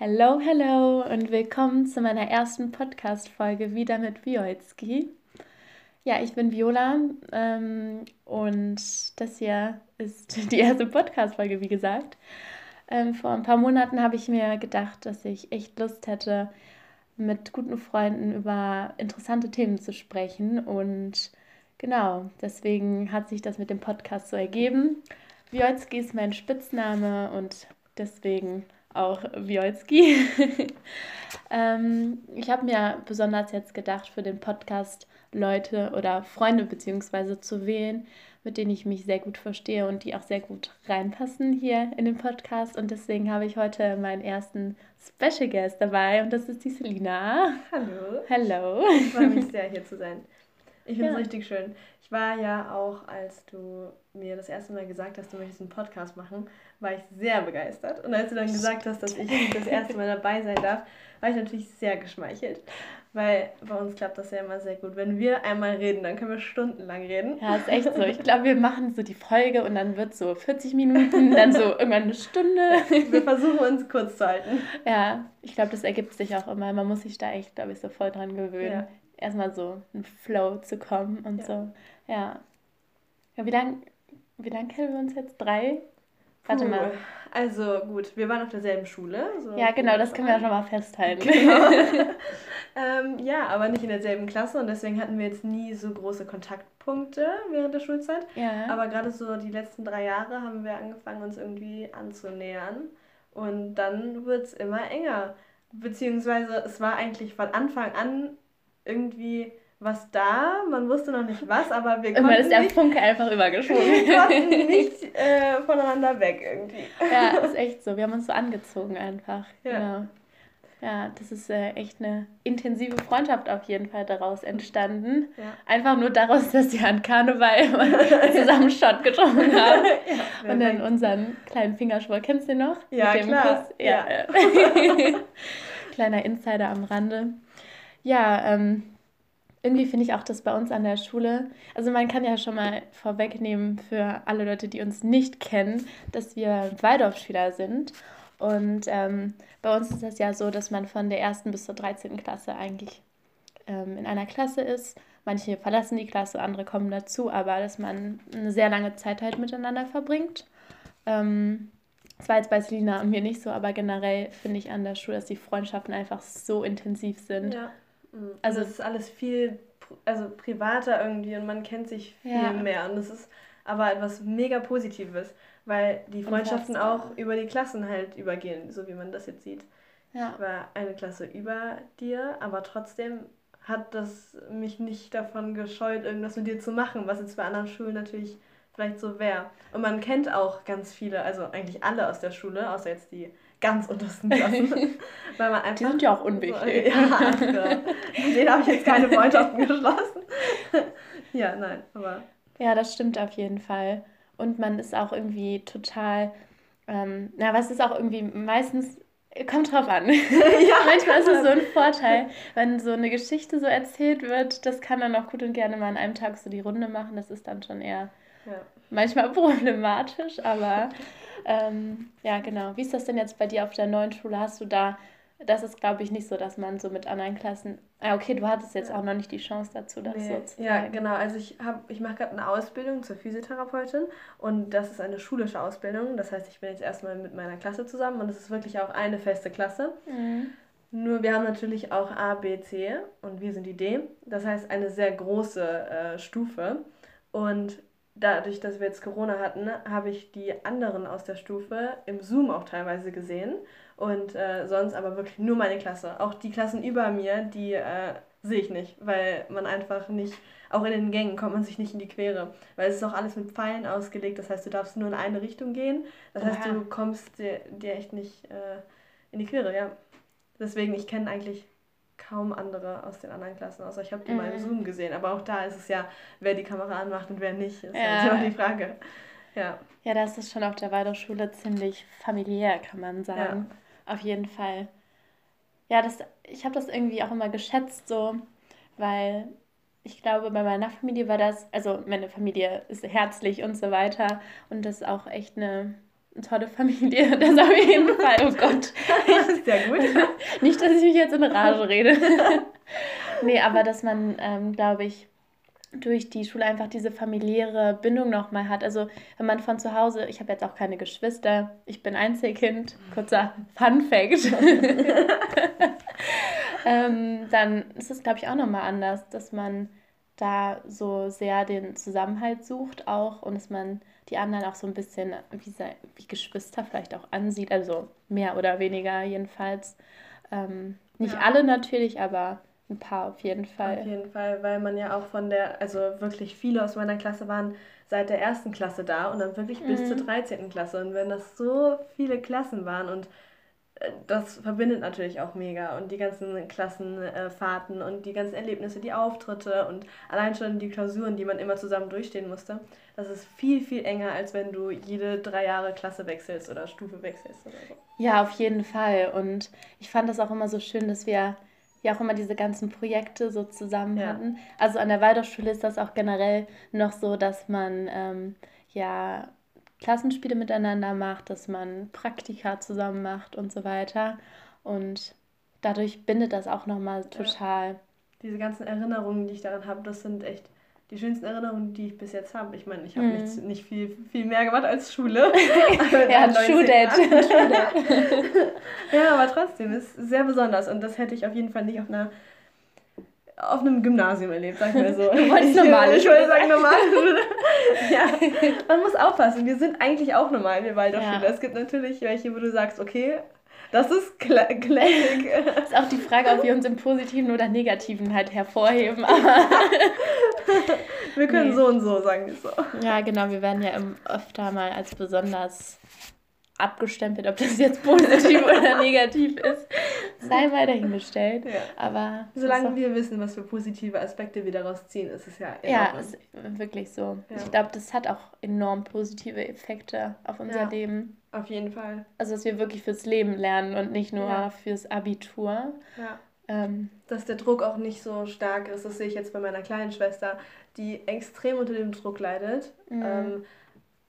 Hello, hello und willkommen zu meiner ersten Podcast-Folge wieder mit Wioitski. Ja, ich bin Viola ähm, und das hier ist die erste Podcast-Folge, wie gesagt. Ähm, vor ein paar Monaten habe ich mir gedacht, dass ich echt Lust hätte, mit guten Freunden über interessante Themen zu sprechen und genau, deswegen hat sich das mit dem Podcast so ergeben. Wioitski ist mein Spitzname und deswegen auch Wiolski. ähm, ich habe mir besonders jetzt gedacht, für den Podcast Leute oder Freunde beziehungsweise zu wählen, mit denen ich mich sehr gut verstehe und die auch sehr gut reinpassen hier in den Podcast. Und deswegen habe ich heute meinen ersten Special Guest dabei und das ist die Selina. Hallo. Hallo. Ich freue mich sehr, hier zu sein. Ich finde es ja. richtig schön. Ich war ja auch, als du mir das erste Mal gesagt hast, du möchtest einen Podcast machen, war ich sehr begeistert. Und als du dann gesagt hast, dass ich das erste Mal dabei sein darf, war ich natürlich sehr geschmeichelt. Weil bei uns klappt das ja immer sehr gut. Wenn wir einmal reden, dann können wir stundenlang reden. Ja, ist echt so. Ich glaube, wir machen so die Folge und dann wird so 40 Minuten, dann so irgendwann eine Stunde. Wir versuchen uns kurz zu halten. Ja, ich glaube, das ergibt sich auch immer. Man muss sich da echt, glaube ich, so voll dran gewöhnen. Ja. Erstmal so in Flow zu kommen und ja. so. Ja. ja wie lange wie lang kennen wir uns jetzt? Drei? Warte Puh. mal. Also gut, wir waren auf derselben Schule. So ja, genau, das können wir ja schon mal festhalten. Genau. ähm, ja, aber nicht in derselben Klasse und deswegen hatten wir jetzt nie so große Kontaktpunkte während der Schulzeit. Ja. Aber gerade so die letzten drei Jahre haben wir angefangen, uns irgendwie anzunähern. Und dann wird es immer enger. Beziehungsweise es war eigentlich von Anfang an irgendwie was da, man wusste noch nicht was, aber wir konnten ist der nicht, Funke einfach übergeschoben. Wir konnten nicht äh, voneinander weg irgendwie. Ja, ist echt so. Wir haben uns so angezogen einfach. Ja. Genau. Ja, das ist äh, echt eine intensive Freundschaft auf jeden Fall daraus entstanden. Ja. Einfach nur daraus, dass wir an Karneval zusammen Shot getrunken haben. ja, und dann unseren kleinen Fingerschwur. Kennst du den noch? Ja, Mit dem klar. Kuss? Ja. ja. Kleiner Insider am Rande. Ja, ähm, irgendwie finde ich auch das bei uns an der Schule. Also man kann ja schon mal vorwegnehmen für alle Leute, die uns nicht kennen, dass wir Waldorfschüler sind. Und ähm, bei uns ist das ja so, dass man von der ersten bis zur 13. Klasse eigentlich ähm, in einer Klasse ist. Manche verlassen die Klasse, andere kommen dazu, aber dass man eine sehr lange Zeit halt miteinander verbringt. Ähm, das war jetzt bei Selina und mir nicht so, aber generell finde ich an der Schule, dass die Freundschaften einfach so intensiv sind. Ja. Mhm. Also es ist alles viel also privater irgendwie und man kennt sich viel ja. mehr. Und das ist aber etwas mega Positives, weil die Freundschaften auch über die Klassen halt übergehen, so wie man das jetzt sieht. Ja. Ich war eine Klasse über dir, aber trotzdem hat das mich nicht davon gescheut, irgendwas mit dir zu machen, was jetzt bei anderen Schulen natürlich vielleicht so wäre. Und man kennt auch ganz viele, also eigentlich alle aus der Schule, außer jetzt die ganz untersten Klassen. weil man einfach, die sind ja auch unwichtig. ja, ja. Mit denen habe ich jetzt keine Freundschaften geschlossen. ja, nein, aber. Ja, das stimmt auf jeden Fall. Und man ist auch irgendwie total, ähm, na, was ist auch irgendwie meistens Kommt drauf an. ja, Manchmal ist es so ein Vorteil, wenn so eine Geschichte so erzählt wird, das kann dann auch gut und gerne mal an einem Tag so die Runde machen. Das ist dann schon eher ja. Manchmal problematisch, aber ähm, ja, genau. Wie ist das denn jetzt bei dir auf der neuen Schule? Hast du da, das ist glaube ich nicht so, dass man so mit anderen Klassen, ah, okay, du hattest jetzt auch noch nicht die Chance dazu, das nee. so zu Ja, genau. Also ich, ich mache gerade eine Ausbildung zur Physiotherapeutin und das ist eine schulische Ausbildung. Das heißt, ich bin jetzt erstmal mit meiner Klasse zusammen und es ist wirklich auch eine feste Klasse. Mhm. Nur wir haben natürlich auch A, B, C und wir sind die D. Das heißt eine sehr große äh, Stufe. Und dadurch, dass wir jetzt Corona hatten, habe ich die anderen aus der Stufe im Zoom auch teilweise gesehen. Und äh, sonst aber wirklich nur meine Klasse. Auch die Klassen über mir, die äh, sehe ich nicht, weil man einfach nicht, auch in den Gängen kommt man sich nicht in die Quere. Weil es ist auch alles mit Pfeilen ausgelegt, das heißt, du darfst nur in eine Richtung gehen. Das heißt, du kommst dir, dir echt nicht äh, in die Quere, ja. Deswegen, ich kenne eigentlich kaum andere aus den anderen Klassen, außer ich habe die mhm. mal im Zoom gesehen. Aber auch da ist es ja, wer die Kamera anmacht und wer nicht, ist ja. halt immer die Frage. Ja. Ja, da ist schon auf der Waldorfschule ziemlich familiär, kann man sagen. Ja. Auf jeden Fall. Ja, das, ich habe das irgendwie auch immer geschätzt, so, weil ich glaube, bei meiner Familie war das, also meine Familie ist herzlich und so weiter und das ist auch echt eine tolle Familie, das auf jeden Fall. Oh Gott, ich Sehr gut. Nicht, dass ich mich jetzt in Rage rede. nee, aber dass man, ähm, glaube ich, durch die Schule einfach diese familiäre Bindung nochmal hat. Also wenn man von zu Hause, ich habe jetzt auch keine Geschwister, ich bin Einzelkind, kurzer Fun Fact, ähm, dann ist es, glaube ich, auch nochmal anders, dass man da so sehr den Zusammenhalt sucht auch und dass man die anderen auch so ein bisschen wie, wie Geschwister vielleicht auch ansieht, also mehr oder weniger jedenfalls. Ähm, nicht ja. alle natürlich, aber ein paar auf jeden Fall. Auf jeden Fall, weil man ja auch von der, also wirklich viele aus meiner Klasse waren seit der ersten Klasse da und dann wirklich mhm. bis zur 13. Mhm. Klasse. Und wenn das so viele Klassen waren und das verbindet natürlich auch mega und die ganzen Klassenfahrten und die ganzen Erlebnisse, die Auftritte und allein schon die Klausuren, die man immer zusammen durchstehen musste, das ist viel, viel enger, als wenn du jede drei Jahre Klasse wechselst oder Stufe wechselst oder so. Ja, auf jeden Fall. Und ich fand das auch immer so schön, dass wir ja auch immer diese ganzen Projekte so zusammen ja. hatten. Also an der Waldorfschule ist das auch generell noch so, dass man ähm, ja Klassenspiele miteinander macht, dass man Praktika zusammen macht und so weiter. Und dadurch bindet das auch nochmal total. Ja. Diese ganzen Erinnerungen, die ich daran habe, das sind echt die schönsten Erinnerungen, die ich bis jetzt habe. Ich meine, ich habe mhm. nicht, viel, viel mehr gemacht als Schule. ja, Schuhdate. ja, aber trotzdem ist sehr besonders und das hätte ich auf jeden Fall nicht auf einer auf einem Gymnasium erlebt, sag ich mal so. Du wolltest normale Ich wollte sagen normale ja, man muss aufpassen. Wir sind eigentlich auch normal, wir Waldorfschüler. Ja. Es gibt natürlich welche, wo du sagst, okay, das ist classic. ist auch die Frage, ob wir uns im Positiven oder Negativen halt hervorheben. wir können nee. so und so, sagen wir so. Ja, genau. Wir werden ja öfter mal als besonders abgestempelt, ob das jetzt positiv oder negativ ist, sei mal dahingestellt. Ja. Aber solange wir wissen, was für positive Aspekte wir daraus ziehen, ist es ja Ja, ist wirklich so. Ja. Ich glaube, das hat auch enorm positive Effekte auf unser ja. Leben. Auf jeden Fall. Also, dass wir wirklich fürs Leben lernen und nicht nur fürs Abitur. Ja. Ähm, dass der Druck auch nicht so stark ist, das sehe ich jetzt bei meiner kleinen Schwester, die extrem unter dem Druck leidet. Mhm. Ähm,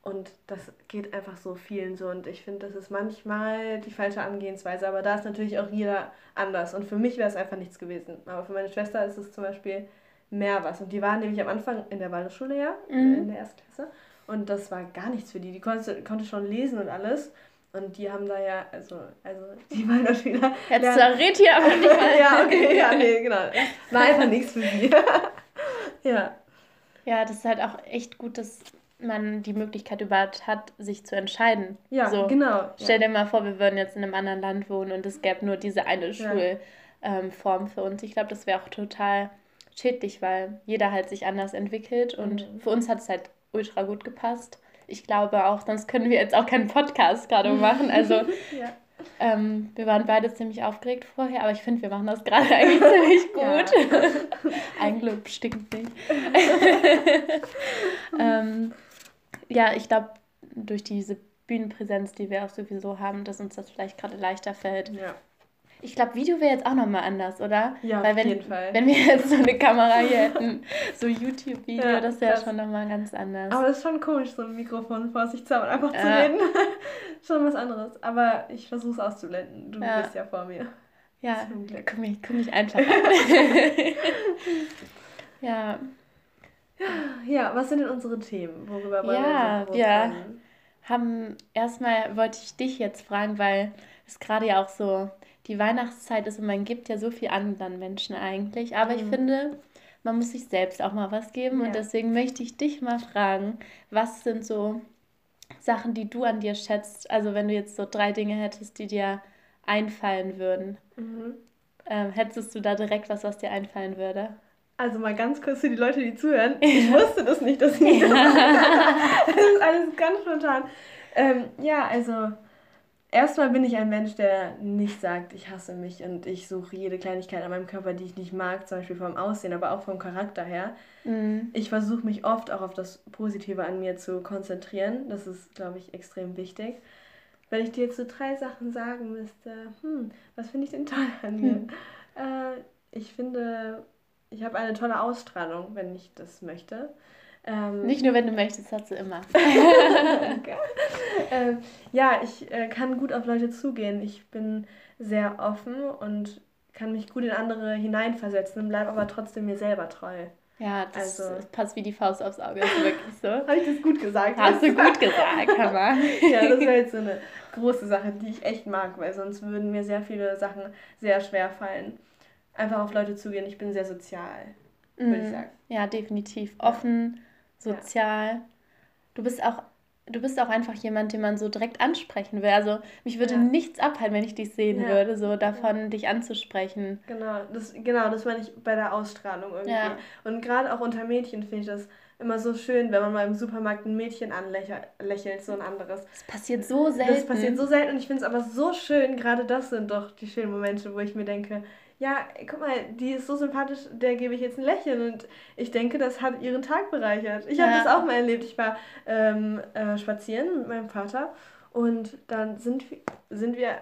und das geht einfach so vielen so. Und ich finde, das ist manchmal die falsche Angehensweise. Aber da ist natürlich auch jeder anders. Und für mich wäre es einfach nichts gewesen. Aber für meine Schwester ist es zum Beispiel mehr was. Und die waren nämlich am Anfang in der Waldorfschule ja, mhm. in der ersten Klasse. Und das war gar nichts für die. Die konnte, konnte schon lesen und alles. Und die haben da ja, also, also die Waldorfschüler. Jetzt zerrät hier aber nicht mal. ja, okay, ja, nee, genau. War einfach nichts für die. ja. Ja, das ist halt auch echt gut, dass man die Möglichkeit überhaupt hat, sich zu entscheiden. Ja, so, genau. Stell dir mal vor, wir würden jetzt in einem anderen Land wohnen und es gäbe nur diese eine Schulform ähm, für uns. Ich glaube, das wäre auch total schädlich, weil jeder halt sich anders entwickelt und mhm. für uns hat es halt ultra gut gepasst. Ich glaube auch, sonst können wir jetzt auch keinen Podcast gerade machen. Also ja. ähm, wir waren beide ziemlich aufgeregt vorher, aber ich finde, wir machen das gerade eigentlich ziemlich gut. Ja. Eigenlob stinkt nicht. ähm, ja, ich glaube, durch diese Bühnenpräsenz, die wir auch sowieso haben, dass uns das vielleicht gerade leichter fällt. Ja. Ich glaube, Video wäre jetzt auch nochmal anders, oder? Ja, Weil wenn, auf jeden Fall. Wenn wir jetzt so eine Kamera hier hätten, so YouTube-Video, ja, das wäre schon nochmal ganz anders. Aber es ist schon komisch, so ein Mikrofon vor sich zu haben und einfach ja. zu reden. schon was anderes. Aber ich versuche es auszublenden. Du bist ja vor mir. Ja, guck mich, guck mich einfach an. ja. Ja, was sind denn unsere Themen? Worüber wollen ja, wir Ja, wir haben erstmal wollte ich dich jetzt fragen, weil es gerade ja auch so die Weihnachtszeit ist und man gibt ja so viel anderen Menschen eigentlich. Aber mhm. ich finde, man muss sich selbst auch mal was geben. Ja. Und deswegen möchte ich dich mal fragen, was sind so Sachen, die du an dir schätzt? Also wenn du jetzt so drei Dinge hättest, die dir einfallen würden. Mhm. Ähm, hättest du da direkt was, was dir einfallen würde? Also mal ganz kurz für die Leute, die zuhören. Ich wusste das nicht, dass ich das. das ist alles ganz spontan. Ähm, ja, also Erstmal bin ich ein Mensch, der nicht sagt, ich hasse mich und ich suche jede Kleinigkeit an meinem Körper, die ich nicht mag, zum Beispiel vom Aussehen, aber auch vom Charakter her. Mhm. Ich versuche mich oft auch auf das Positive an mir zu konzentrieren. Das ist, glaube ich, extrem wichtig. Wenn ich dir jetzt so drei Sachen sagen müsste, hm, was finde ich denn toll an mir? Hm. Äh, ich finde, ich habe eine tolle Ausstrahlung, wenn ich das möchte. Ähm, Nicht nur, wenn du möchtest, hast du immer. ähm, ja, ich äh, kann gut auf Leute zugehen. Ich bin sehr offen und kann mich gut in andere hineinversetzen und bleibe aber trotzdem mir selber treu. Ja, das, also, passt wie die Faust aufs Auge, das ist wirklich so. Habe ich das gut gesagt? Hast du gut gesagt, Hammer. ja, das wäre jetzt so eine große Sache, die ich echt mag, weil sonst würden mir sehr viele Sachen sehr schwer fallen. Einfach auf Leute zugehen. Ich bin sehr sozial, würde ich mhm. sagen. Ja, definitiv. Offen, sozial. Ja. Du bist auch du bist auch einfach jemand, den man so direkt ansprechen will. Also mich würde ja. nichts abhalten, wenn ich dich sehen ja. würde, so davon ja. dich anzusprechen. Genau, das, genau, das meine ich bei der Ausstrahlung irgendwie. Und gerade auch unter Mädchen finde ich das immer so schön, wenn man mal im Supermarkt ein Mädchen anlächelt, so ein anderes. Das passiert so selten. Das passiert so selten und ich finde es aber so schön, gerade das sind doch die schönen Momente, wo ich mir denke, ja, guck mal, die ist so sympathisch, der gebe ich jetzt ein Lächeln. Und ich denke, das hat ihren Tag bereichert. Ich habe das auch mal erlebt. Ich war ähm, äh, spazieren mit meinem Vater und dann sind, sind wir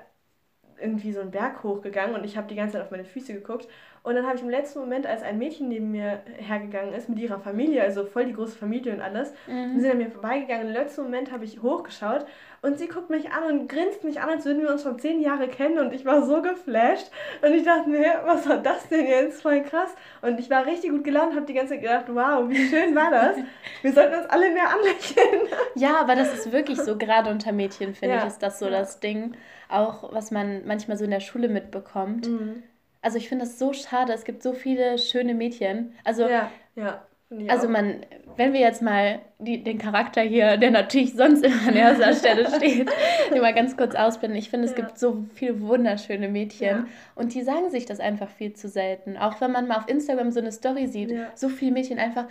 irgendwie so einen Berg hochgegangen und ich habe die ganze Zeit auf meine Füße geguckt und dann habe ich im letzten Moment, als ein Mädchen neben mir hergegangen ist, mit ihrer Familie, also voll die große Familie und alles, mhm. sind an mir vorbeigegangen. Im letzten Moment habe ich hochgeschaut und sie guckt mich an und grinst mich an, als würden wir uns schon zehn Jahre kennen. Und ich war so geflasht. Und ich dachte mir, was war das denn jetzt? Voll krass. Und ich war richtig gut gelaunt, habe die ganze Zeit gedacht, wow, wie schön war das? Wir sollten uns alle mehr anlächeln. Ja, aber das ist wirklich so, gerade unter Mädchen, finde ja. ich, ist das so ja. das Ding. Auch was man manchmal so in der Schule mitbekommt. Mhm also ich finde das so schade, es gibt so viele schöne Mädchen. Also, ja, ja. Also man, wenn wir jetzt mal die, den Charakter hier, der natürlich sonst immer an erster Stelle steht, den mal ganz kurz ausblenden. Ich finde, es ja. gibt so viele wunderschöne Mädchen ja. und die sagen sich das einfach viel zu selten. Auch wenn man mal auf Instagram so eine Story sieht, ja. so viele Mädchen einfach,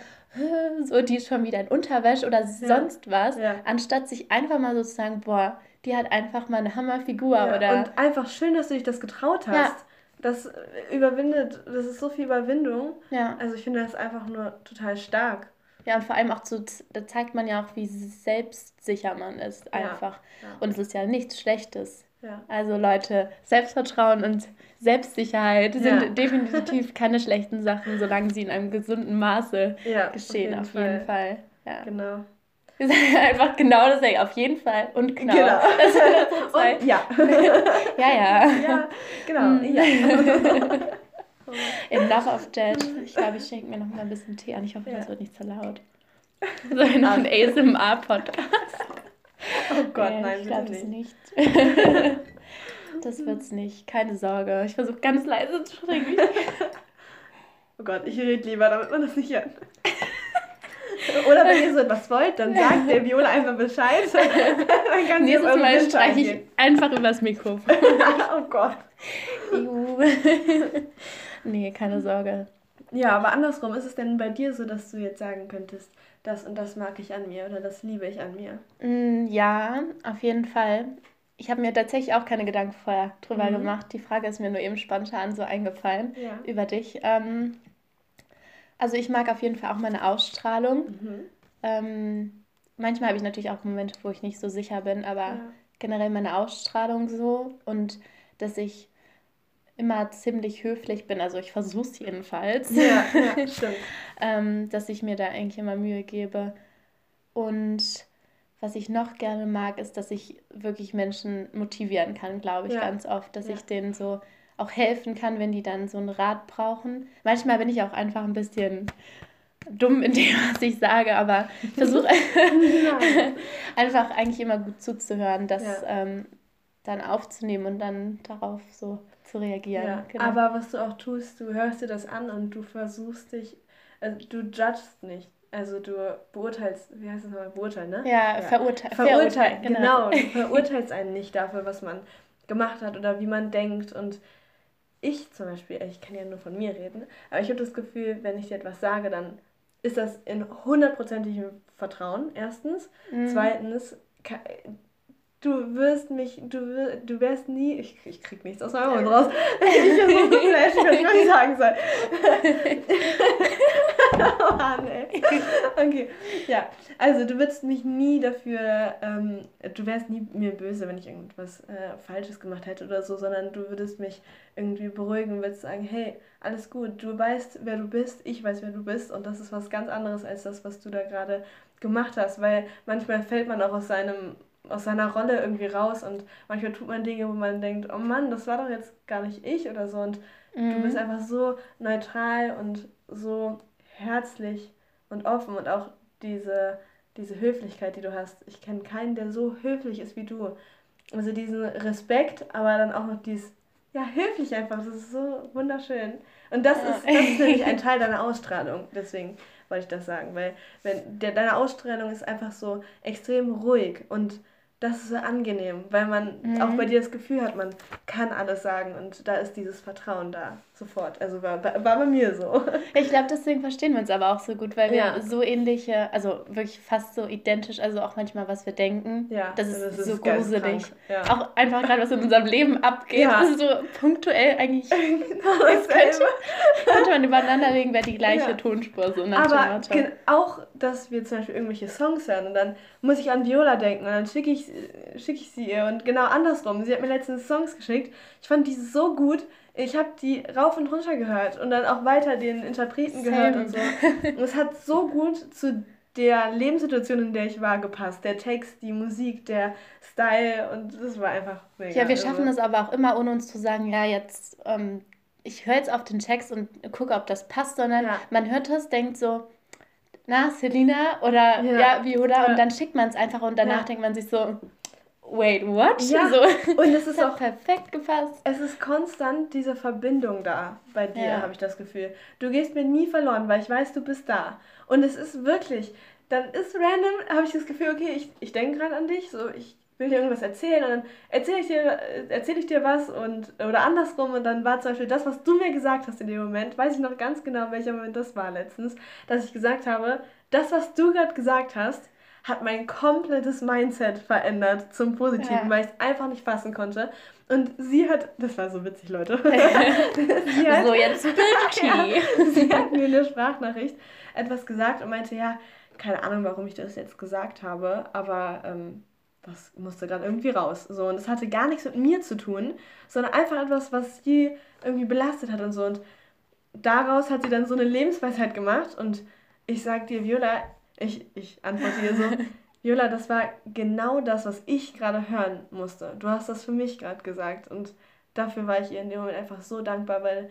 so die ist schon wieder in Unterwäsche oder sonst was, anstatt sich einfach mal so zu sagen, boah, die hat einfach mal eine Hammerfigur. oder und einfach schön, dass du dich das getraut hast das überwindet, das ist so viel Überwindung. Ja. Also ich finde das einfach nur total stark. Ja, und vor allem auch zu, da zeigt man ja auch, wie selbstsicher man ist, einfach. Ja, ja. Und es ist ja nichts Schlechtes. Ja. Also Leute, Selbstvertrauen und Selbstsicherheit sind definitiv keine schlechten Sachen, solange sie in einem gesunden Maße geschehen, auf jeden, auf jeden Fall. Fall. Ja. Genau. Wir sagen einfach genau das auf jeden Fall und genau. genau. Das war und ja. ja, ja. Ja, genau. Hm. Ja. Enough of Jet. Ich glaube, ich schenke mir noch mal ein bisschen Tee an. Ich hoffe, ja. das wird nicht zu laut. So ein ASMR-Podcast. Oh Gott, nee, nein, ich glaube es nicht. das wird's nicht. Keine Sorge. Ich versuche ganz leise zu trinken. Oh Gott, ich rede lieber, damit man das nicht hört. Oder wenn ihr so etwas wollt, dann sagt der Viola einfach Bescheid. dann kann Nächstes Mal streiche ich einfach übers Mikrofon. oh Gott. nee, keine Sorge. Ja, aber andersrum, ist es denn bei dir so, dass du jetzt sagen könntest, das und das mag ich an mir oder das liebe ich an mir? Mm, ja, auf jeden Fall. Ich habe mir tatsächlich auch keine Gedanken vorher drüber mhm. gemacht. Die Frage ist mir nur eben spontan so eingefallen ja. über dich. Ähm, also ich mag auf jeden Fall auch meine Ausstrahlung. Mhm. Ähm, manchmal habe ich natürlich auch Momente, wo ich nicht so sicher bin, aber ja. generell meine Ausstrahlung so und dass ich immer ziemlich höflich bin, also ich versuche es jedenfalls. Ja, ja stimmt. ähm, dass ich mir da eigentlich immer Mühe gebe. Und was ich noch gerne mag, ist, dass ich wirklich Menschen motivieren kann, glaube ich, ja. ganz oft, dass ja. ich denen so auch helfen kann, wenn die dann so einen Rat brauchen. Manchmal bin ich auch einfach ein bisschen dumm in dem, was ich sage, aber ich versuche einfach eigentlich immer gut zuzuhören, das ja. ähm, dann aufzunehmen und dann darauf so zu reagieren. Ja, genau. Aber was du auch tust, du hörst dir das an und du versuchst dich, also du judgst nicht. Also du beurteilst, wie heißt das nochmal, beurteilen, ne? Ja, ja. verurteilen. Verurteilen, genau. genau. Du verurteilst einen nicht dafür, was man gemacht hat oder wie man denkt und ich zum Beispiel, ich kann ja nur von mir reden, aber ich habe das Gefühl, wenn ich dir etwas sage, dann ist das in hundertprozentigem Vertrauen, erstens. Mhm. Zweitens, du wirst mich, du, du wärst nie, ich, ich krieg nichts aus meinem Mund raus. Ich bin so geflasht, nicht, was ich sagen soll. oh Mann, ey. Okay, ja. Also du würdest mich nie dafür, ähm, du wärst nie mir böse, wenn ich irgendwas äh, Falsches gemacht hätte oder so, sondern du würdest mich irgendwie beruhigen und würdest sagen, hey, alles gut, du weißt, wer du bist, ich weiß, wer du bist und das ist was ganz anderes als das, was du da gerade gemacht hast, weil manchmal fällt man auch aus seinem aus seiner Rolle irgendwie raus und manchmal tut man Dinge, wo man denkt, oh Mann, das war doch jetzt gar nicht ich oder so und mhm. du bist einfach so neutral und so herzlich und offen und auch diese, diese Höflichkeit, die du hast. Ich kenne keinen, der so höflich ist wie du. Also diesen Respekt, aber dann auch noch dieses, ja, höflich einfach. Das ist so wunderschön. Und das, ja. ist, das ist nämlich ein Teil deiner Ausstrahlung. Deswegen wollte ich das sagen. Weil wenn der, deine Ausstrahlung ist einfach so extrem ruhig und das ist so angenehm, weil man mhm. auch bei dir das Gefühl hat, man kann alles sagen und da ist dieses Vertrauen da sofort. Also war, war bei mir so. Ich glaube, deswegen verstehen wir uns aber auch so gut, weil wir ja. so ähnliche, also wirklich fast so identisch, also auch manchmal, was wir denken. Ja, das ist, das ist so gruselig. Ja. Auch einfach gerade, was in unserem Leben abgeht. Ja. Das ist so punktuell eigentlich. genau könnte, könnte man übereinander legen, wäre die gleiche. Tonspur. So aber auch, dass wir zum Beispiel irgendwelche Songs hören und dann muss ich an Viola denken und dann schicke ich, schick ich sie ihr und genau andersrum. Sie hat mir letztens Songs geschickt. Ich fand die so gut ich habe die rauf und runter gehört und dann auch weiter den Interpreten Same. gehört und so. Und es hat so gut zu der Lebenssituation, in der ich war, gepasst. Der Text, die Musik, der Style und das war einfach mega. Ja, wir also schaffen es aber auch immer, ohne uns zu sagen, ja, jetzt, ähm, ich höre jetzt auf den Text und gucke, ob das passt, sondern ja. man hört das, denkt so, na, Selina oder ja, ja Viola ja. und dann schickt man es einfach und danach denkt man sich so, wait, what? Ja. So. Und es ist auch perfekt gepasst. Es ist konstant diese Verbindung da bei dir, ja. habe ich das Gefühl. Du gehst mir nie verloren, weil ich weiß, du bist da. Und es ist wirklich, dann ist random, habe ich das Gefühl, okay, ich, ich denke gerade an dich, so ich will dir irgendwas erzählen und dann erzähle ich dir erzähle ich dir was und oder andersrum und dann war zum Beispiel das, was du mir gesagt hast in dem Moment, weiß ich noch ganz genau, welcher Moment das war letztens, dass ich gesagt habe, das, was du gerade gesagt hast, hat mein komplettes Mindset verändert zum Positiven, ja. weil ich es einfach nicht fassen konnte. Und sie hat, das war so witzig, Leute. sie hat, so, jetzt ja, Sie hat mir in der Sprachnachricht etwas gesagt und meinte, ja, keine Ahnung, warum ich das jetzt gesagt habe, aber ähm, das musste dann irgendwie raus. So, und es hatte gar nichts mit mir zu tun, sondern einfach etwas, was sie irgendwie belastet hat und so. Und daraus hat sie dann so eine Lebensweisheit gemacht und ich sag dir, Viola, ich, ich antworte dir so, Viola, das war genau das, was ich gerade hören musste. Du hast das für mich gerade gesagt und dafür war ich ihr in dem Moment einfach so dankbar, weil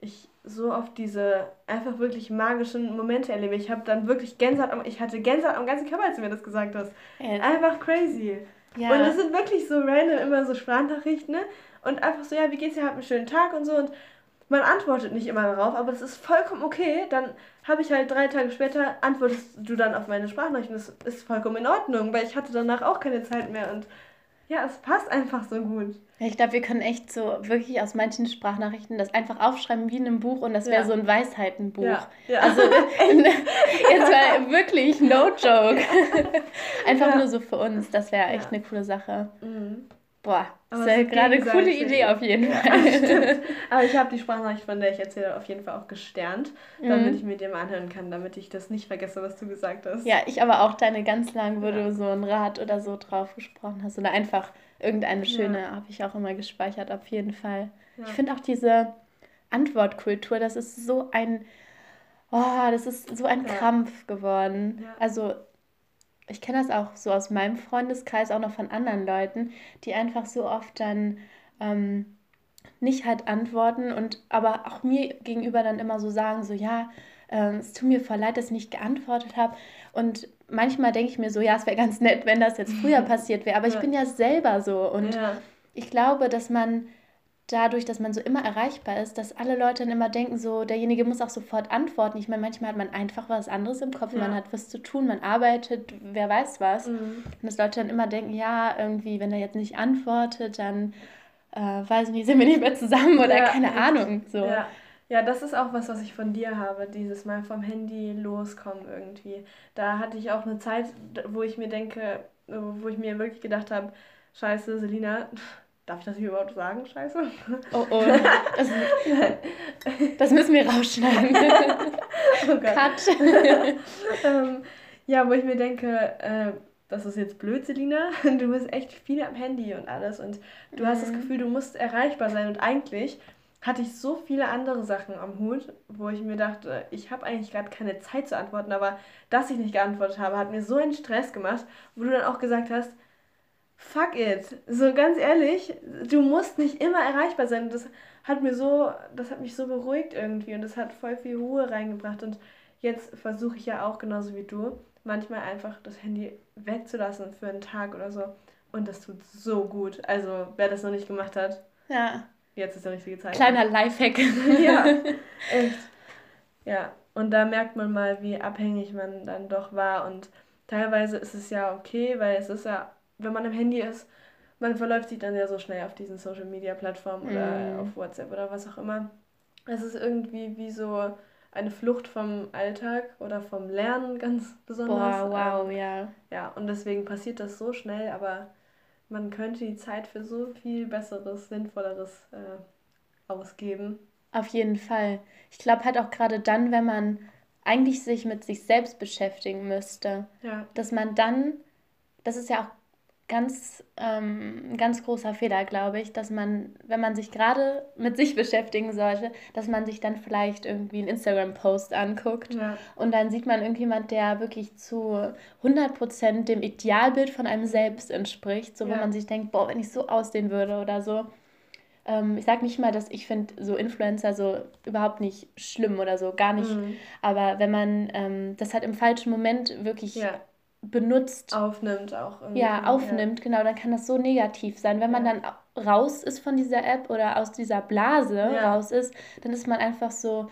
ich so oft diese einfach wirklich magischen Momente erlebe. Ich habe dann wirklich Gänsehaut, am, ich hatte Gänsehaut am ganzen Körper, als du mir das gesagt hast. Ja. Einfach crazy. Ja. Und es sind wirklich so random immer so Sprachnachrichten, ne? Und einfach so, ja, wie geht's dir? Habt einen schönen Tag und so. Und man antwortet nicht immer darauf, aber das ist vollkommen okay. Dann habe ich halt drei Tage später, antwortest du dann auf meine Sprachnachrichten. Das ist vollkommen in Ordnung, weil ich hatte danach auch keine Zeit mehr und ja, es passt einfach so gut. Ich glaube, wir können echt so wirklich aus manchen Sprachnachrichten das einfach aufschreiben wie in einem Buch und das wäre ja. so ein Weisheitenbuch. Ja. Ja. Also jetzt mal wirklich no joke. einfach nur so für uns. Das wäre echt eine coole Sache. Mhm. Boah, das ist ja gerade eine coole Idee auf jeden Fall. Aber ich habe die Sprachnachricht, von der ich erzähle, auf jeden Fall auch gesternt, damit mhm. ich mir dem anhören kann, damit ich das nicht vergesse, was du gesagt hast. Ja, ich aber auch deine ganz lang, wo ja. du so ein Rad oder so drauf gesprochen hast. Oder einfach irgendeine schöne, ja. habe ich auch immer gespeichert, auf jeden Fall. Ja. Ich finde auch diese Antwortkultur, das ist so ein, oh, das ist so ein Krampf geworden. Also ich kenne das auch so aus meinem Freundeskreis, auch noch von anderen Leuten, die einfach so oft dann ähm, nicht halt antworten und aber auch mir gegenüber dann immer so sagen, so ja, äh, es tut mir voll leid, dass ich nicht geantwortet habe. Und manchmal denke ich mir so, ja, es wäre ganz nett, wenn das jetzt früher passiert wäre, aber ja. ich bin ja selber so und ja. ich glaube, dass man dadurch, dass man so immer erreichbar ist, dass alle Leute dann immer denken, so derjenige muss auch sofort antworten. Ich meine, manchmal hat man einfach was anderes im Kopf, ja. man hat was zu tun, man arbeitet, wer weiß was. Mhm. Und dass Leute dann immer denken, ja, irgendwie, wenn er jetzt nicht antwortet, dann äh, weiß ich nicht, sind wir nicht mehr zusammen oder ja, keine Ahnung. So. Ja. ja, das ist auch was, was ich von dir habe, dieses Mal vom Handy loskommen irgendwie. Da hatte ich auch eine Zeit, wo ich mir denke, wo ich mir wirklich gedacht habe, scheiße, Selina, Darf ich das hier überhaupt sagen? Scheiße. Oh oh. Das, das müssen wir rausschneiden. oh Gott. Cut. ähm, ja, wo ich mir denke, äh, das ist jetzt blöd, Selina. Du bist echt viel am Handy und alles und du mhm. hast das mhm. Gefühl, du musst erreichbar sein und eigentlich hatte ich so viele andere Sachen am Hut, wo ich mir dachte, ich habe eigentlich gerade keine Zeit zu antworten, aber dass ich nicht geantwortet habe, hat mir so einen Stress gemacht, wo du dann auch gesagt hast, fuck it. So ganz ehrlich, du musst nicht immer erreichbar sein. Das hat mir so, das hat mich so beruhigt irgendwie und das hat voll viel Ruhe reingebracht. Und jetzt versuche ich ja auch genauso wie du, manchmal einfach das Handy wegzulassen für einen Tag oder so. Und das tut so gut. Also, wer das noch nicht gemacht hat, ja. jetzt ist der richtige Zeitpunkt. Kleiner Lifehack. ja, echt. Ja, und da merkt man mal, wie abhängig man dann doch war. Und teilweise ist es ja okay, weil es ist ja, wenn man am Handy ist, man verläuft sich dann ja so schnell auf diesen Social Media Plattformen oder mm. auf WhatsApp oder was auch immer. Es ist irgendwie wie so eine Flucht vom Alltag oder vom Lernen ganz besonders. Boah, wow, ähm, ja. Ja, und deswegen passiert das so schnell, aber man könnte die Zeit für so viel Besseres, Sinnvolleres äh, ausgeben. Auf jeden Fall. Ich glaube halt auch gerade dann, wenn man eigentlich sich mit sich selbst beschäftigen müsste, ja. dass man dann, das ist ja auch ganz, ähm, ganz großer Fehler, glaube ich, dass man, wenn man sich gerade mit sich beschäftigen sollte, dass man sich dann vielleicht irgendwie einen Instagram-Post anguckt ja. und dann sieht man irgendjemand, der wirklich zu 100% dem Idealbild von einem selbst entspricht, so ja. wo man sich denkt, boah, wenn ich so aussehen würde oder so. Ähm, ich sage nicht mal, dass ich finde so Influencer so überhaupt nicht schlimm oder so, gar nicht. Mhm. Aber wenn man ähm, das halt im falschen Moment wirklich ja benutzt. Aufnimmt auch. Irgendwie. Ja, aufnimmt, ja. genau. Dann kann das so negativ sein. Wenn man dann raus ist von dieser App oder aus dieser Blase ja. raus ist, dann ist man einfach so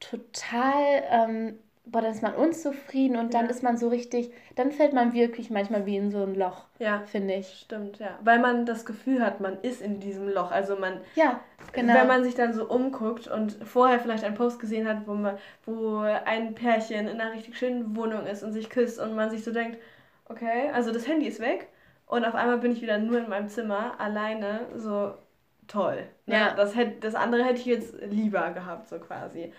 total ähm, boah, dann ist man unzufrieden und dann ist man so richtig, dann fällt man wirklich manchmal wie in so ein Loch, ja, finde ich. Stimmt, ja. Weil man das Gefühl hat, man ist in diesem Loch. Also man, ja, genau. wenn man sich dann so umguckt und vorher vielleicht einen Post gesehen hat, wo, man, wo ein Pärchen in einer richtig schönen Wohnung ist und sich küsst und man sich so denkt, okay, also das Handy ist weg und auf einmal bin ich wieder nur in meinem Zimmer, alleine, so toll. Ne? Ja. Das, hätte, das andere hätte ich jetzt lieber gehabt, so quasi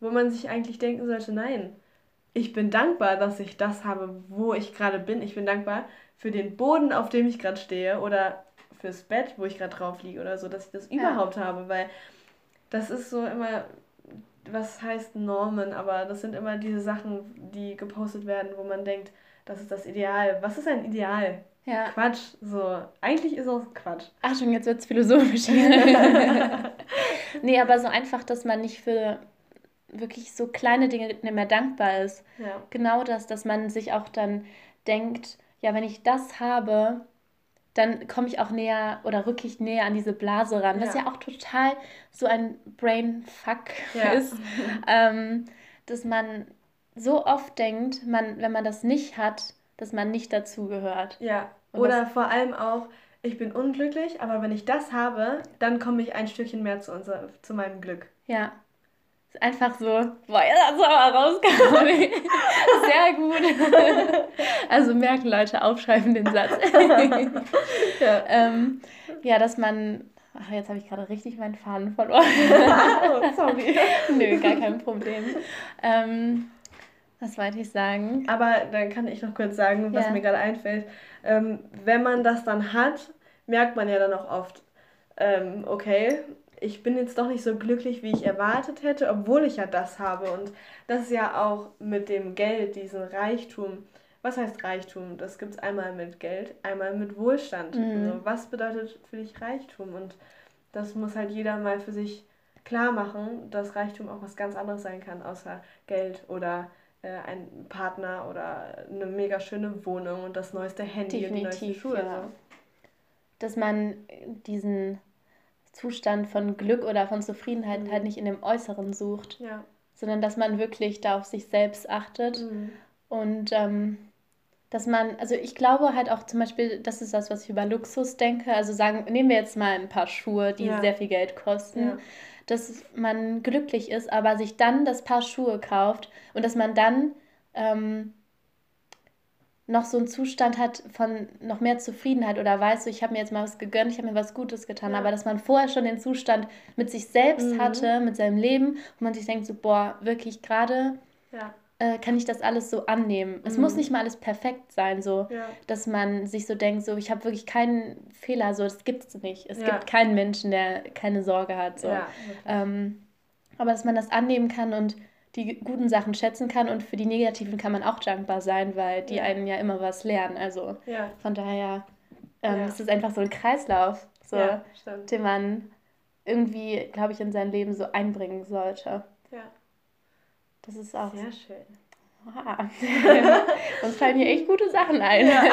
wo man sich eigentlich denken sollte, nein, ich bin dankbar, dass ich das habe, wo ich gerade bin. Ich bin dankbar für den Boden, auf dem ich gerade stehe oder fürs Bett, wo ich gerade drauf liege oder so, dass ich das ja. überhaupt habe, weil das ist so immer, was heißt Normen, aber das sind immer diese Sachen, die gepostet werden, wo man denkt, das ist das Ideal. Was ist ein Ideal? Ja. Quatsch, so. Eigentlich ist es Quatsch. Achtung, jetzt wird es philosophisch. nee, aber so einfach, dass man nicht für wirklich so kleine Dinge nicht mehr dankbar ist. Ja. Genau das, dass man sich auch dann denkt, ja, wenn ich das habe, dann komme ich auch näher oder rücke ich näher an diese Blase ran, was ja auch total so ein Brainfuck ja. ist, ähm, dass man so oft denkt, man, wenn man das nicht hat, dass man nicht dazugehört. Ja, Und oder vor allem auch, ich bin unglücklich, aber wenn ich das habe, dann komme ich ein Stückchen mehr zu, unser, zu meinem Glück. Ja, einfach so, boah, jetzt hat es aber rausgekommen. Sehr gut. also merken Leute, aufschreiben den Satz. ja. Ähm, ja, dass man. Ach, jetzt habe ich gerade richtig meinen Faden verloren. oh, sorry. Nö, gar kein Problem. Ähm, was wollte ich sagen? Aber dann kann ich noch kurz sagen, was ja. mir gerade einfällt. Ähm, wenn man das dann hat, merkt man ja dann auch oft, ähm, okay, ich bin jetzt doch nicht so glücklich, wie ich erwartet hätte, obwohl ich ja das habe. Und das ist ja auch mit dem Geld, diesen Reichtum. Was heißt Reichtum? Das gibt es einmal mit Geld, einmal mit Wohlstand. Mhm. Also was bedeutet für dich Reichtum? Und das muss halt jeder mal für sich klar machen, dass Reichtum auch was ganz anderes sein kann, außer Geld oder äh, ein Partner oder eine mega schöne Wohnung und das neueste Handy Definitiv, und die neueste Schuhe. Ja. Dass man diesen Zustand von Glück oder von Zufriedenheit mhm. halt nicht in dem Äußeren sucht, ja. sondern dass man wirklich da auf sich selbst achtet mhm. und ähm, dass man, also ich glaube halt auch zum Beispiel, das ist das, was ich über Luxus denke, also sagen, nehmen wir jetzt mal ein paar Schuhe, die ja. sehr viel Geld kosten, ja. dass man glücklich ist, aber sich dann das Paar Schuhe kauft und dass man dann ähm, noch so einen Zustand hat von noch mehr Zufriedenheit oder weißt du, ich habe mir jetzt mal was gegönnt, ich habe mir was Gutes getan, ja. aber dass man vorher schon den Zustand mit sich selbst mhm. hatte, mit seinem Leben, wo man sich denkt, so, boah, wirklich gerade ja. äh, kann ich das alles so annehmen. Mhm. Es muss nicht mal alles perfekt sein, so, ja. dass man sich so denkt, so, ich habe wirklich keinen Fehler, so, das gibt es nicht. Es gibt keinen Menschen, der keine Sorge hat, so. Ähm, aber dass man das annehmen kann und die guten Sachen schätzen kann und für die negativen kann man auch dankbar sein, weil die ja. einen ja immer was lernen. Also ja. von daher ähm, ja. es ist einfach so ein Kreislauf, so, den man irgendwie, glaube ich, in sein Leben so einbringen sollte. Ja. Das ist auch. Sehr schön. Uns fallen hier echt gute Sachen ein. Ja,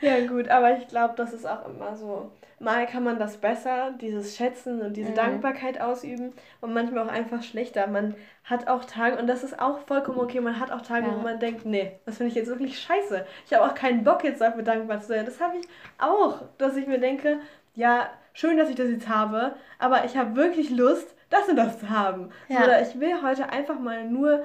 ja gut, aber ich glaube, das ist auch immer so. Mal kann man das besser, dieses Schätzen und diese mhm. Dankbarkeit ausüben und manchmal auch einfach schlechter. Man hat auch Tage, und das ist auch vollkommen okay, man hat auch Tage, ja. wo man denkt, nee, das finde ich jetzt wirklich scheiße. Ich habe auch keinen Bock jetzt dafür dankbar zu sein. Das habe ich auch, dass ich mir denke, ja, schön, dass ich das jetzt habe, aber ich habe wirklich Lust, das und das zu haben. Ja. Oder ich will heute einfach mal nur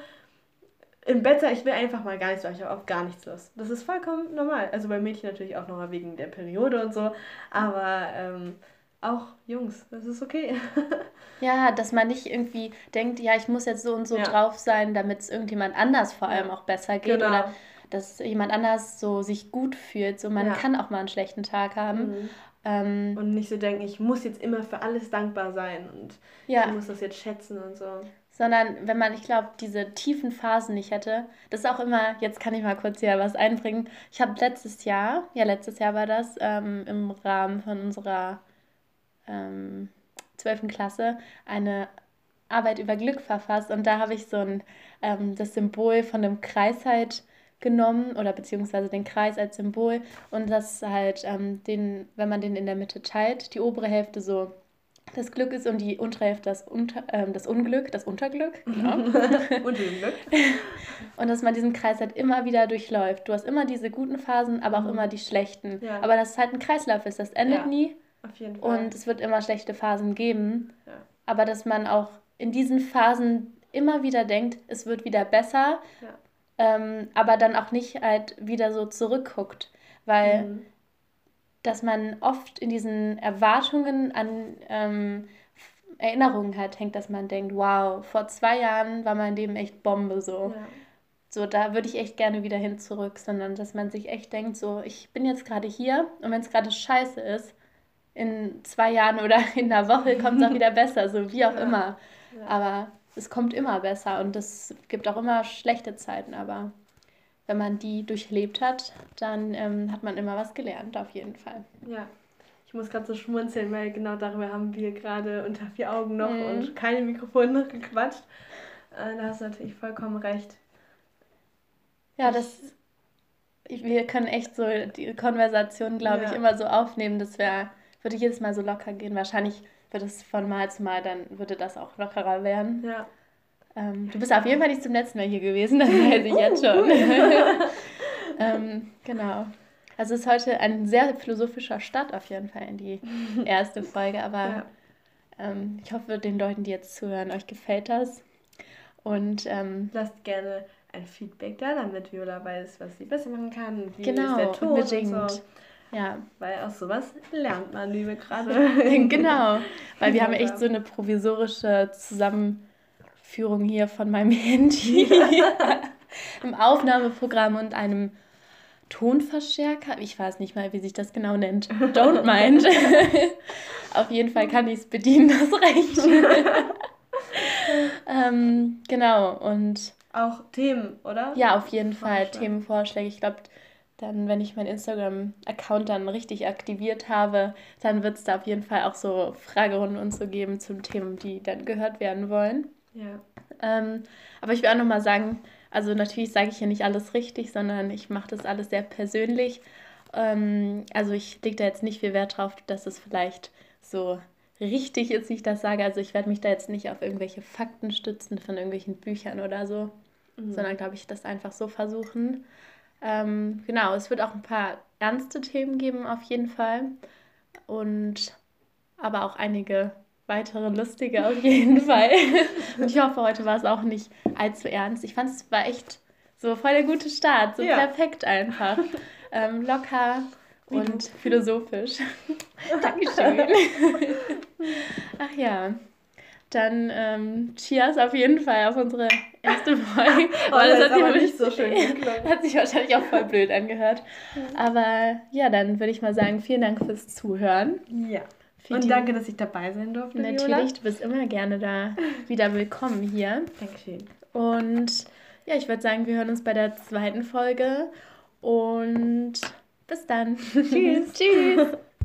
im Bett sein, ich will einfach mal gar nichts machen, ich habe auf gar nichts Lust. Das ist vollkommen normal. Also bei Mädchen natürlich auch nochmal wegen der Periode und so, aber ähm, auch Jungs, das ist okay. ja, dass man nicht irgendwie denkt, ja, ich muss jetzt so und so ja. drauf sein, damit es irgendjemand anders vor allem auch besser geht genau. oder dass jemand anders so sich gut fühlt. So, man ja. kann auch mal einen schlechten Tag haben. Mhm. Ähm, und nicht so denken, ich muss jetzt immer für alles dankbar sein und ja. ich muss das jetzt schätzen und so sondern wenn man, ich glaube, diese tiefen Phasen nicht hätte, das ist auch immer, jetzt kann ich mal kurz hier was einbringen. Ich habe letztes Jahr, ja, letztes Jahr war das, ähm, im Rahmen von unserer ähm, 12. Klasse eine Arbeit über Glück verfasst und da habe ich so ein, ähm, das Symbol von dem Kreis halt genommen oder beziehungsweise den Kreis als Symbol und das halt ähm, den, wenn man den in der Mitte teilt, die obere Hälfte so das Glück ist und die untere das, Unter, äh, das Unglück, das Unterglück. Genau. Unglück. und dass man diesen Kreis halt immer wieder durchläuft. Du hast immer diese guten Phasen, aber auch mhm. immer die schlechten. Ja. Aber dass es halt ein Kreislauf ist, das endet ja. nie. Auf jeden Fall. Und es wird immer schlechte Phasen geben. Ja. Aber dass man auch in diesen Phasen immer wieder denkt, es wird wieder besser. Ähm, aber dann auch nicht halt wieder so zurückguckt. Weil mhm dass man oft in diesen Erwartungen an ähm, Erinnerungen halt hängt, dass man denkt, wow, vor zwei Jahren war mein Leben echt Bombe so. Ja. So, da würde ich echt gerne wieder hin zurück, sondern dass man sich echt denkt, so, ich bin jetzt gerade hier und wenn es gerade scheiße ist, in zwei Jahren oder in einer Woche kommt es auch wieder besser, so wie auch ja. immer. Ja. Aber es kommt immer besser und es gibt auch immer schlechte Zeiten, aber wenn man die durchlebt hat, dann ähm, hat man immer was gelernt, auf jeden Fall. Ja. Ich muss gerade so schmunzeln, weil genau darüber haben wir gerade unter vier Augen noch mhm. und keine Mikrofone noch gequatscht. Äh, da hast du natürlich vollkommen recht. Ja, das. Wir können echt so die Konversation, glaube ja. ich, immer so aufnehmen. Das wäre, würde jedes Mal so locker gehen. Wahrscheinlich wird es von Mal zu Mal, dann würde das auch lockerer werden. Ja. Ähm, du bist auf jeden Fall nicht zum letzten Mal hier gewesen, das weiß ich jetzt schon. ähm, genau. Also es ist heute ein sehr philosophischer Start auf jeden Fall in die erste Folge, aber ja. ähm, ich hoffe, den Leuten, die jetzt zuhören, euch gefällt das. Und ähm, lasst gerne ein Feedback da, damit Viola weiß, was sie besser machen kann. Wie genau, ist der Ton unbedingt. Und so. Ja. Weil aus sowas lernt man, liebe gerade. genau, weil wir haben echt so eine provisorische Zusammenarbeit Führung hier von meinem Handy im Aufnahmeprogramm und einem Tonverstärker. Ich weiß nicht mal, wie sich das genau nennt. Don't mind. Auf jeden Fall kann ich es bedienen, das reicht. ähm, genau, und. Auch Themen, oder? Ja, auf jeden Fall. Themenvorschläge. Ich glaube, dann, wenn ich meinen Instagram-Account dann richtig aktiviert habe, dann wird es da auf jeden Fall auch so Fragerunden und so geben zum Themen, die dann gehört werden wollen. Ja. Ähm, aber ich will auch nochmal sagen, also natürlich sage ich hier nicht alles richtig, sondern ich mache das alles sehr persönlich. Ähm, also ich lege da jetzt nicht viel Wert drauf, dass es vielleicht so richtig ist, wie ich das sage. Also ich werde mich da jetzt nicht auf irgendwelche Fakten stützen von irgendwelchen Büchern oder so, mhm. sondern glaube ich, das einfach so versuchen. Ähm, genau, es wird auch ein paar ernste Themen geben auf jeden Fall und aber auch einige weitere lustige auf jeden Fall. Und ich hoffe, heute war es auch nicht allzu ernst. Ich fand es war echt so voll der gute Start, so ja. perfekt einfach. Ähm, locker und philosophisch. Dankeschön. Ach ja. Dann ähm, Cheers auf jeden Fall auf unsere erste Folge. oh, das, das hat, sich nicht so schön hat sich wahrscheinlich auch voll blöd angehört. Aber ja, dann würde ich mal sagen, vielen Dank fürs Zuhören. Ja. Und danke, dass ich dabei sein durfte. Natürlich, Viola. du bist immer gerne da wieder willkommen hier. Dankeschön. Und ja, ich würde sagen, wir hören uns bei der zweiten Folge und Bis dann. Tschüss. Tschüss.